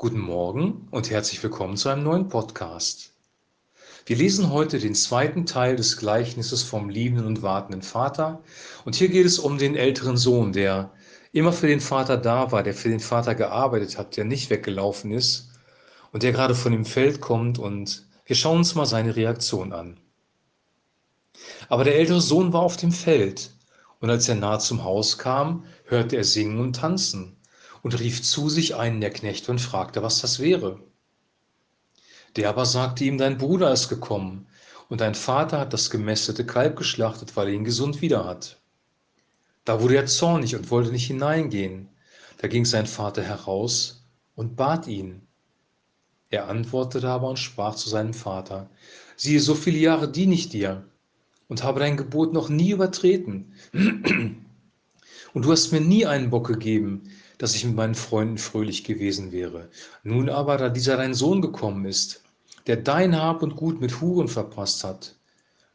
Guten Morgen und herzlich willkommen zu einem neuen Podcast. Wir lesen heute den zweiten Teil des Gleichnisses vom liebenden und wartenden Vater. Und hier geht es um den älteren Sohn, der immer für den Vater da war, der für den Vater gearbeitet hat, der nicht weggelaufen ist und der gerade von dem Feld kommt. Und wir schauen uns mal seine Reaktion an. Aber der ältere Sohn war auf dem Feld. Und als er nahe zum Haus kam, hörte er singen und tanzen und rief zu sich einen der Knechte und fragte, was das wäre. Der aber sagte ihm, dein Bruder ist gekommen, und dein Vater hat das gemästete Kalb geschlachtet, weil er ihn gesund wieder hat. Da wurde er zornig und wollte nicht hineingehen. Da ging sein Vater heraus und bat ihn. Er antwortete aber und sprach zu seinem Vater, siehe, so viele Jahre diene ich dir und habe dein Gebot noch nie übertreten. Und du hast mir nie einen Bock gegeben, dass ich mit meinen Freunden fröhlich gewesen wäre. Nun aber, da dieser dein Sohn gekommen ist, der dein Hab und Gut mit Huren verpasst hat,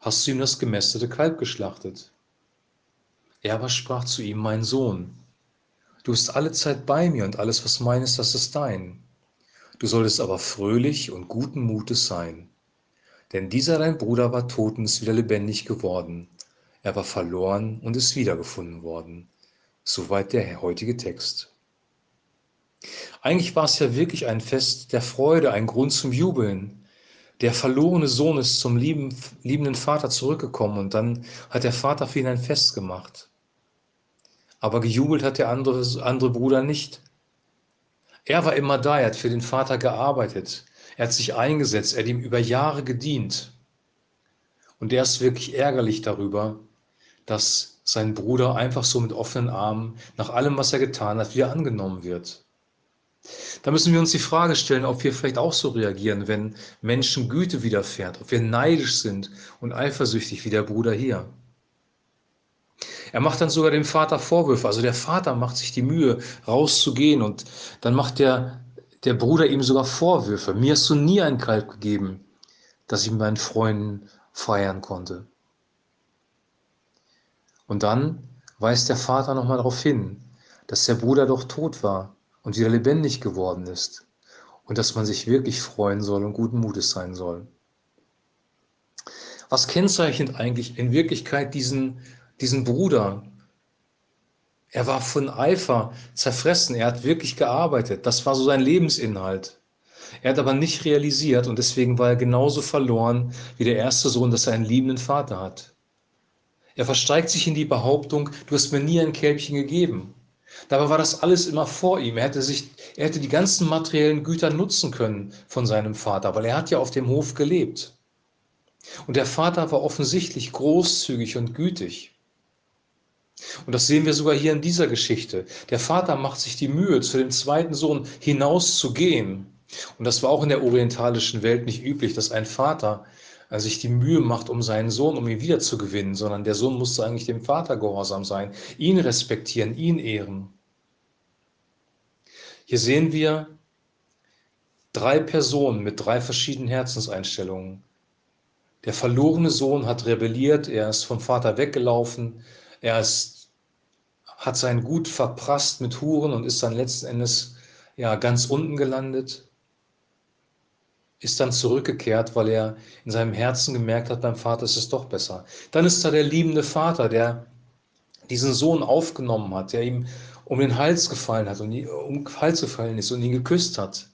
hast du ihm das gemästete Kalb geschlachtet. Er aber sprach zu ihm, mein Sohn, du bist alle Zeit bei mir und alles, was mein ist, das ist dein. Du solltest aber fröhlich und guten Mutes sein. Denn dieser dein Bruder war tot und ist wieder lebendig geworden. Er war verloren und ist wiedergefunden worden. Soweit der heutige Text. Eigentlich war es ja wirklich ein Fest der Freude, ein Grund zum Jubeln. Der verlorene Sohn ist zum lieben, liebenden Vater zurückgekommen und dann hat der Vater für ihn ein Fest gemacht. Aber gejubelt hat der andere, andere Bruder nicht. Er war immer da, er hat für den Vater gearbeitet, er hat sich eingesetzt, er hat ihm über Jahre gedient. Und er ist wirklich ärgerlich darüber, dass sein Bruder einfach so mit offenen Armen nach allem, was er getan hat, wieder angenommen wird. Da müssen wir uns die Frage stellen, ob wir vielleicht auch so reagieren, wenn Menschen Güte widerfährt, ob wir neidisch sind und eifersüchtig wie der Bruder hier. Er macht dann sogar dem Vater Vorwürfe. Also der Vater macht sich die Mühe, rauszugehen und dann macht der, der Bruder ihm sogar Vorwürfe. Mir hast du nie ein Kalb gegeben, dass ich mit meinen Freunden feiern konnte. Und dann weist der Vater nochmal darauf hin, dass der Bruder doch tot war und wieder lebendig geworden ist und dass man sich wirklich freuen soll und guten Mutes sein soll. Was kennzeichnet eigentlich in Wirklichkeit diesen, diesen Bruder? Er war von Eifer zerfressen, er hat wirklich gearbeitet, das war so sein Lebensinhalt. Er hat aber nicht realisiert und deswegen war er genauso verloren wie der erste Sohn, dass er einen liebenden Vater hat. Er versteigt sich in die Behauptung, du hast mir nie ein Kälbchen gegeben. Dabei war das alles immer vor ihm. Er hätte, sich, er hätte die ganzen materiellen Güter nutzen können von seinem Vater, weil er hat ja auf dem Hof gelebt. Und der Vater war offensichtlich großzügig und gütig. Und das sehen wir sogar hier in dieser Geschichte. Der Vater macht sich die Mühe, zu dem zweiten Sohn hinauszugehen. Und das war auch in der orientalischen Welt nicht üblich, dass ein Vater äh, sich die Mühe macht, um seinen Sohn, um ihn wiederzugewinnen, sondern der Sohn musste eigentlich dem Vater gehorsam sein, ihn respektieren, ihn ehren. Hier sehen wir drei Personen mit drei verschiedenen Herzenseinstellungen. Der verlorene Sohn hat rebelliert, er ist vom Vater weggelaufen, er ist, hat sein Gut verprasst mit Huren und ist dann letzten Endes ja, ganz unten gelandet ist dann zurückgekehrt, weil er in seinem Herzen gemerkt hat, beim Vater ist es doch besser. Dann ist da der liebende Vater, der diesen Sohn aufgenommen hat, der ihm um den Hals gefallen hat und um den Hals gefallen ist und ihn geküsst hat.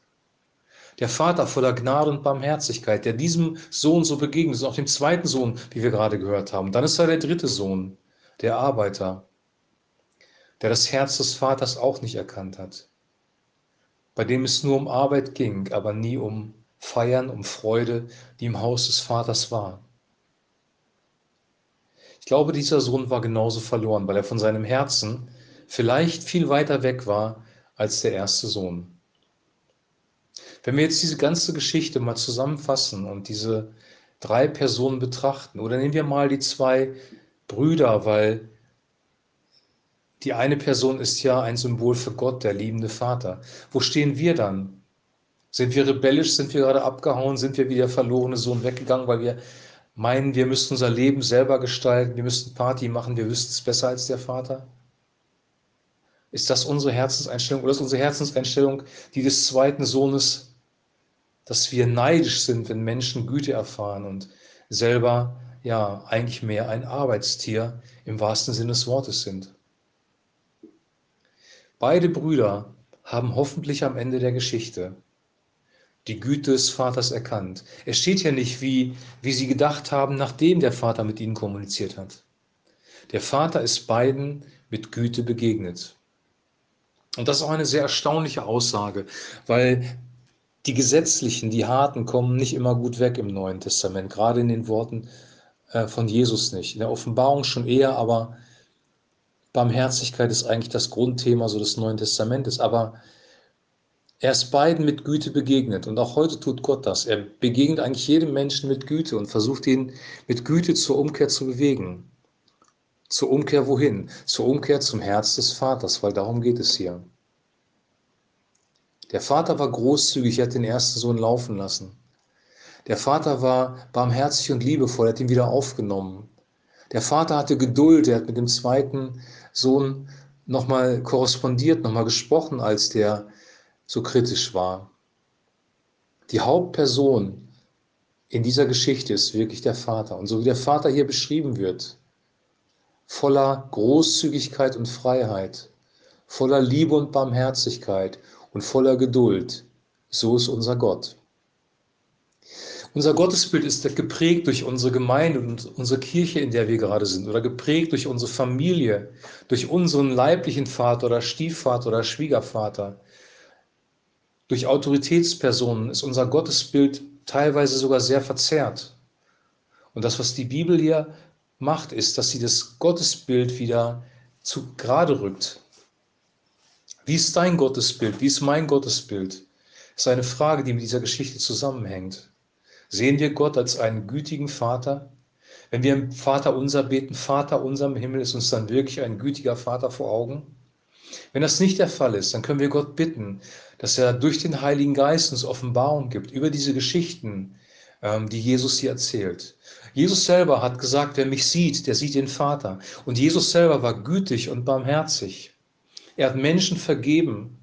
Der Vater voller Gnade und Barmherzigkeit, der diesem Sohn so begegnet ist, auch dem zweiten Sohn, wie wir gerade gehört haben. Dann ist da der dritte Sohn, der Arbeiter, der das Herz des Vaters auch nicht erkannt hat, bei dem es nur um Arbeit ging, aber nie um feiern um Freude, die im Haus des Vaters war. Ich glaube, dieser Sohn war genauso verloren, weil er von seinem Herzen vielleicht viel weiter weg war als der erste Sohn. Wenn wir jetzt diese ganze Geschichte mal zusammenfassen und diese drei Personen betrachten, oder nehmen wir mal die zwei Brüder, weil die eine Person ist ja ein Symbol für Gott, der liebende Vater. Wo stehen wir dann? Sind wir rebellisch? Sind wir gerade abgehauen? Sind wir wie der verlorene Sohn weggegangen, weil wir meinen, wir müssten unser Leben selber gestalten, wir müssten Party machen, wir wüssten es besser als der Vater? Ist das unsere Herzenseinstellung oder ist unsere Herzenseinstellung die des zweiten Sohnes, dass wir neidisch sind, wenn Menschen Güte erfahren und selber ja eigentlich mehr ein Arbeitstier im wahrsten Sinne des Wortes sind? Beide Brüder haben hoffentlich am Ende der Geschichte die Güte des Vaters erkannt. Es steht ja nicht, wie, wie sie gedacht haben, nachdem der Vater mit ihnen kommuniziert hat. Der Vater ist beiden mit Güte begegnet. Und das ist auch eine sehr erstaunliche Aussage, weil die Gesetzlichen, die Harten kommen nicht immer gut weg im Neuen Testament, gerade in den Worten äh, von Jesus nicht. In der Offenbarung schon eher, aber Barmherzigkeit ist eigentlich das Grundthema so des Neuen Testamentes. Aber er ist beiden mit Güte begegnet und auch heute tut Gott das. Er begegnet eigentlich jedem Menschen mit Güte und versucht ihn mit Güte zur Umkehr zu bewegen. Zur Umkehr wohin? Zur Umkehr zum Herz des Vaters, weil darum geht es hier. Der Vater war großzügig, er hat den ersten Sohn laufen lassen. Der Vater war barmherzig und liebevoll, er hat ihn wieder aufgenommen. Der Vater hatte Geduld, er hat mit dem zweiten Sohn nochmal korrespondiert, nochmal gesprochen, als der so kritisch war. Die Hauptperson in dieser Geschichte ist wirklich der Vater. Und so wie der Vater hier beschrieben wird, voller Großzügigkeit und Freiheit, voller Liebe und Barmherzigkeit und voller Geduld. So ist unser Gott. Unser Gottesbild ist geprägt durch unsere Gemeinde und unsere Kirche, in der wir gerade sind, oder geprägt durch unsere Familie, durch unseren leiblichen Vater oder Stiefvater oder Schwiegervater. Durch Autoritätspersonen ist unser Gottesbild teilweise sogar sehr verzerrt. Und das, was die Bibel hier macht, ist, dass sie das Gottesbild wieder zu gerade rückt. Wie ist dein Gottesbild? Wie ist mein Gottesbild? Das ist eine Frage, die mit dieser Geschichte zusammenhängt. Sehen wir Gott als einen gütigen Vater? Wenn wir im Vater unser beten, Vater unser im Himmel, ist uns dann wirklich ein gütiger Vater vor Augen? Wenn das nicht der Fall ist, dann können wir Gott bitten, dass er durch den Heiligen Geist uns Offenbarung gibt über diese Geschichten, ähm, die Jesus hier erzählt. Jesus selber hat gesagt, wer mich sieht, der sieht den Vater. Und Jesus selber war gütig und barmherzig. Er hat Menschen vergeben.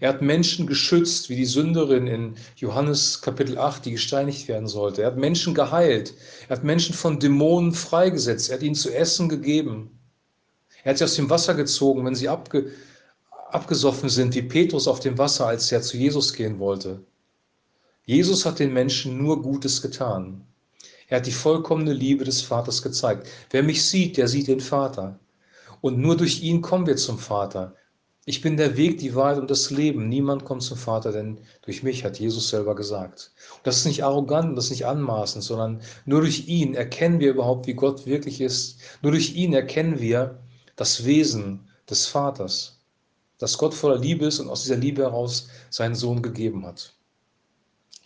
Er hat Menschen geschützt, wie die Sünderin in Johannes Kapitel 8, die gesteinigt werden sollte. Er hat Menschen geheilt. Er hat Menschen von Dämonen freigesetzt. Er hat ihnen zu essen gegeben. Er hat sie aus dem Wasser gezogen, wenn sie abge, abgesoffen sind, wie Petrus auf dem Wasser, als er zu Jesus gehen wollte. Jesus hat den Menschen nur Gutes getan. Er hat die vollkommene Liebe des Vaters gezeigt. Wer mich sieht, der sieht den Vater. Und nur durch ihn kommen wir zum Vater. Ich bin der Weg, die Wahrheit und das Leben. Niemand kommt zum Vater, denn durch mich hat Jesus selber gesagt. Und das ist nicht arrogant, das ist nicht anmaßend, sondern nur durch ihn erkennen wir überhaupt, wie Gott wirklich ist. Nur durch ihn erkennen wir das Wesen des Vaters, dass Gott voller Liebe ist und aus dieser Liebe heraus seinen Sohn gegeben hat.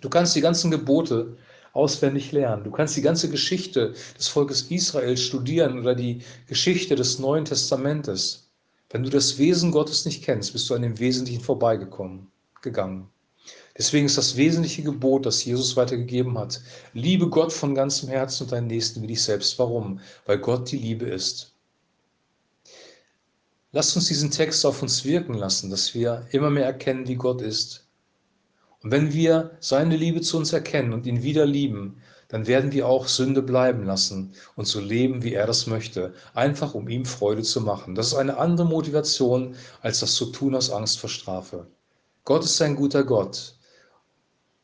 Du kannst die ganzen Gebote auswendig lernen. Du kannst die ganze Geschichte des Volkes Israel studieren oder die Geschichte des Neuen Testamentes. Wenn du das Wesen Gottes nicht kennst, bist du an dem Wesentlichen vorbeigekommen, gegangen. Deswegen ist das wesentliche Gebot, das Jesus weitergegeben hat, liebe Gott von ganzem Herzen und deinen Nächsten wie dich selbst. Warum? Weil Gott die Liebe ist. Lasst uns diesen Text auf uns wirken lassen, dass wir immer mehr erkennen, wie Gott ist und wenn wir seine Liebe zu uns erkennen und ihn wieder lieben, dann werden wir auch Sünde bleiben lassen und so leben, wie er das möchte, einfach um ihm Freude zu machen. Das ist eine andere Motivation, als das zu tun aus Angst vor Strafe. Gott ist ein guter Gott.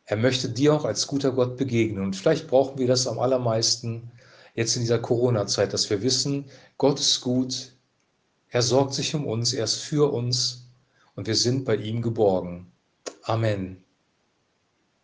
Er möchte dir auch als guter Gott begegnen. Und vielleicht brauchen wir das am allermeisten jetzt in dieser Corona-Zeit, dass wir wissen, Gott ist gut, er sorgt sich um uns, er ist für uns und wir sind bei ihm geborgen. Amen.